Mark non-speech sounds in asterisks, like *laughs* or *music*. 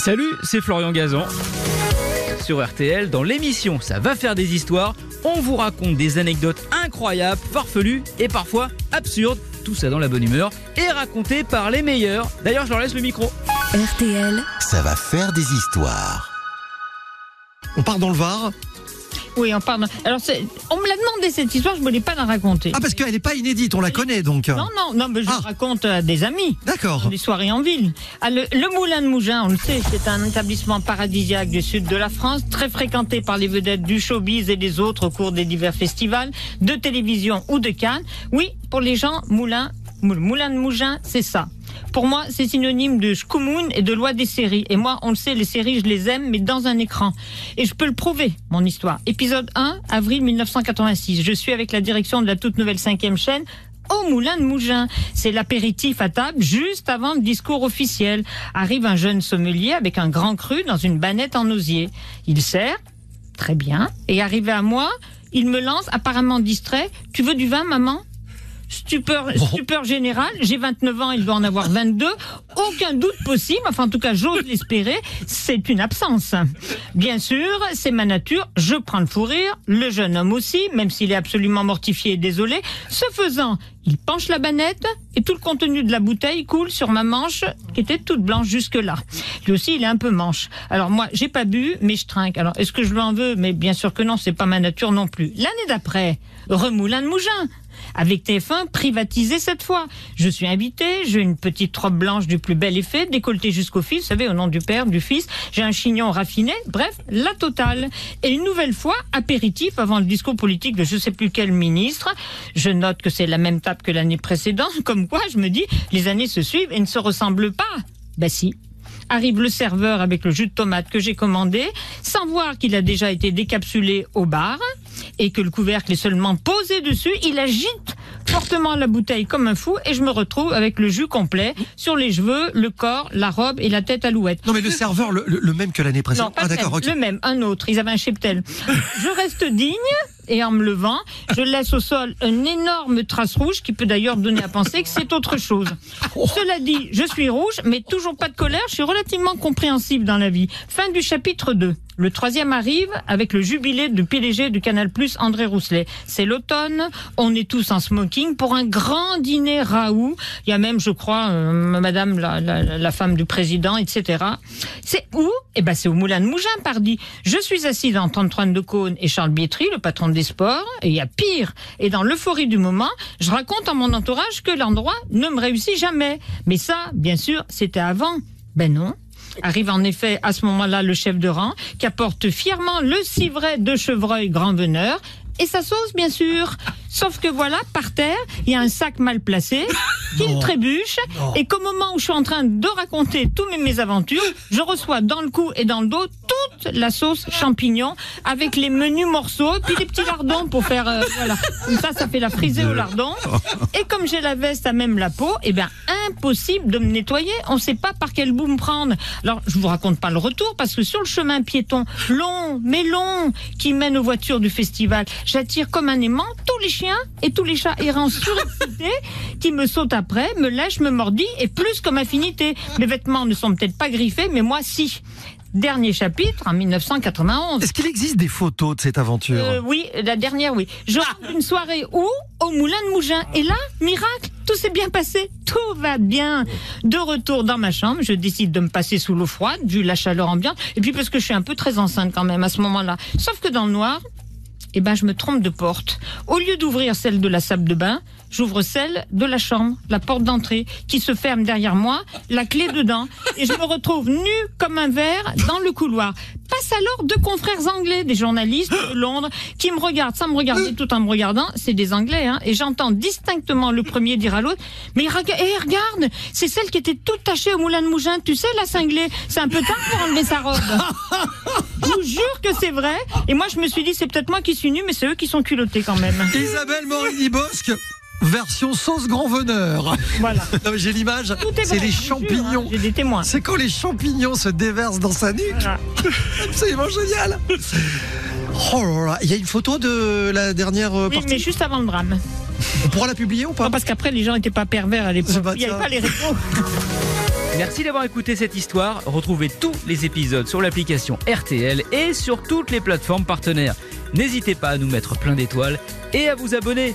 Salut, c'est Florian Gazan. Sur RTL, dans l'émission Ça va faire des histoires, on vous raconte des anecdotes incroyables, farfelues et parfois absurdes. Tout ça dans la bonne humeur et raconté par les meilleurs. D'ailleurs, je leur laisse le micro. RTL, Ça va faire des histoires. On part dans le Var. Oui, on parle. Alors, on me l'a demandé cette histoire, je ne voulais pas la raconter. Ah, parce qu'elle n'est pas inédite, on la connaît donc. Non, non, non, mais je Ah. raconte à des amis. D'accord. Des soirées en ville. Ah, le, le Moulin de Mougin, on le sait, c'est un établissement paradisiaque du sud de la France, très fréquenté par les vedettes du showbiz et des autres au cours des divers festivals, de télévision ou de Cannes. Oui, pour les gens, Moulin, Moul- Moulin de Mougin, c'est ça. Pour moi, c'est synonyme de schkoumoun et de loi des séries. Et moi, on le sait, les séries, je les aime, mais dans un écran. Et je peux le prouver, mon histoire. Épisode 1, avril 1986. Je suis avec la direction de la toute nouvelle cinquième chaîne au Moulin de Mougin. C'est l'apéritif à table juste avant le discours officiel. Arrive un jeune sommelier avec un grand cru dans une banette en osier. Il sert, très bien, et arrivé à moi, il me lance, apparemment distrait, tu veux du vin, maman? Stupeur, stupeur générale, j'ai 29 ans, il doit en avoir 22. Aucun doute possible, enfin en tout cas j'ose l'espérer, c'est une absence. Bien sûr, c'est ma nature, je prends le fou rire, le jeune homme aussi, même s'il est absolument mortifié et désolé. Ce faisant, il penche la banette et tout le contenu de la bouteille coule sur ma manche qui était toute blanche jusque-là. Lui aussi, il est un peu manche. Alors moi, j'ai pas bu, mais je trinque. Alors est-ce que je lui en veux? Mais bien sûr que non, c'est pas ma nature non plus. L'année d'après, Remoulin de Mougin. Avec TF1 privatisé cette fois. Je suis invité, j'ai une petite robe blanche du plus bel effet, décolletée jusqu'au fils, vous savez, au nom du père, du fils. J'ai un chignon raffiné, bref, la totale. Et une nouvelle fois, apéritif avant le discours politique de je sais plus quel ministre. Je note que c'est la même table que l'année précédente, *laughs* comme quoi je me dis, les années se suivent et ne se ressemblent pas. Bah si, arrive le serveur avec le jus de tomate que j'ai commandé, sans voir qu'il a déjà été décapsulé au bar et que le couvercle est seulement posé dessus, il agite fortement la bouteille comme un fou et je me retrouve avec le jus complet sur les cheveux, le corps, la robe et la tête alouette. Non, mais le serveur, le, le- même que l'année Non, précédente. pas ah, même, le même, un autre. Ils avaient un cheptel. *laughs* Je reste digne et en me levant, je laisse au sol une énorme trace rouge qui peut d'ailleurs donner à penser que c'est autre chose. *laughs* Cela dit, je suis rouge, mais toujours pas de colère. Je suis relativement compréhensible dans la vie. Fin du chapitre 2. Le troisième arrive avec le jubilé du PDG du Canal Plus, André Rousselet. C'est l'automne, on est tous en smoking pour un grand dîner Raoult. Il y a même, je crois, euh, Madame la, la, la femme du président, etc. C'est où? Eh ben, c'est au Moulin de Mougin, pardi. Je suis assise en 33 de Cône et Charles Bietri, le patron des sports, et il y a pire. Et dans l'euphorie du moment, je raconte à mon entourage que l'endroit ne me réussit jamais. Mais ça, bien sûr, c'était avant. Ben non. Arrive en effet à ce moment-là le chef de rang qui apporte fièrement le civret de chevreuil grand veneur. Et sa sauce bien sûr. *laughs* Sauf que voilà, par terre, il y a un sac mal placé *laughs* qui me trébuche. Et qu'au moment où je suis en train de raconter tous mes mésaventures, je reçois dans le cou et dans le dos la sauce champignon avec les menus morceaux puis des petits lardons pour faire euh, voilà. Comme ça, ça fait la frisée au lardon. *laughs* Et comme j'ai la veste à même la peau, eh bien impossible de me nettoyer. On ne sait pas par quel bout me prendre. Alors je vous raconte pas le retour parce que sur le chemin piéton long, mais long, qui mène aux voitures du festival, j'attire comme un aimant tous les chiens et tous les chats errants surexcités qui me sautent après, me lèchent, me mordillent et plus comme affinité. Mes vêtements ne sont peut-être pas griffés, mais moi si. Dernier chapitre en 1991. Est-ce qu'il existe des photos de cette aventure Euh, oui, la dernière, oui. Je rentre une soirée où Au Moulin de Mougin. Et là, miracle, tout s'est bien passé. Tout va bien. De retour dans ma chambre, je décide de me passer sous l'eau froide, vu la chaleur ambiante. Et puis parce que je suis un peu très enceinte quand même à ce moment-là. Sauf que dans le noir, eh ben, je me trompe de porte. Au lieu d'ouvrir celle de la salle de bain, j'ouvre celle de la chambre, la porte d'entrée, qui se ferme derrière moi, la clé dedans, et je me retrouve nue comme un verre dans le couloir. Passe alors deux confrères anglais, des journalistes de Londres, qui me regardent sans me regarder tout en me regardant. C'est des anglais, hein, et j'entends distinctement le premier dire à l'autre, mais rega- eh, regarde, c'est celle qui était toute tachée au moulin de Mougin, tu sais, la cinglée. C'est un peu tard pour enlever sa robe. Je vous jure que c'est vrai. Et moi, je me suis dit, c'est peut-être moi qui suis nue, mais c'est eux qui sont culottés quand même. Isabelle Morini-Bosque, version sauce grand veneur. Voilà. *laughs* J'ai l'image, Tout est c'est les jure, champignons. hein. J'ai des témoins. C'est quand les champignons se déversent dans sa nuque. Voilà. *laughs* Absolument génial. Oh là là, il y a une photo de la dernière euh, Oui, partie. mais juste avant le drame. On pourra la publier ou pas Non, parce qu'après, les gens n'étaient pas pervers à l'époque. Il n'y avait pas les rétros. *laughs* Merci d'avoir écouté cette histoire. Retrouvez tous les épisodes sur l'application RTL et sur toutes les plateformes partenaires. N'hésitez pas à nous mettre plein d'étoiles et à vous abonner.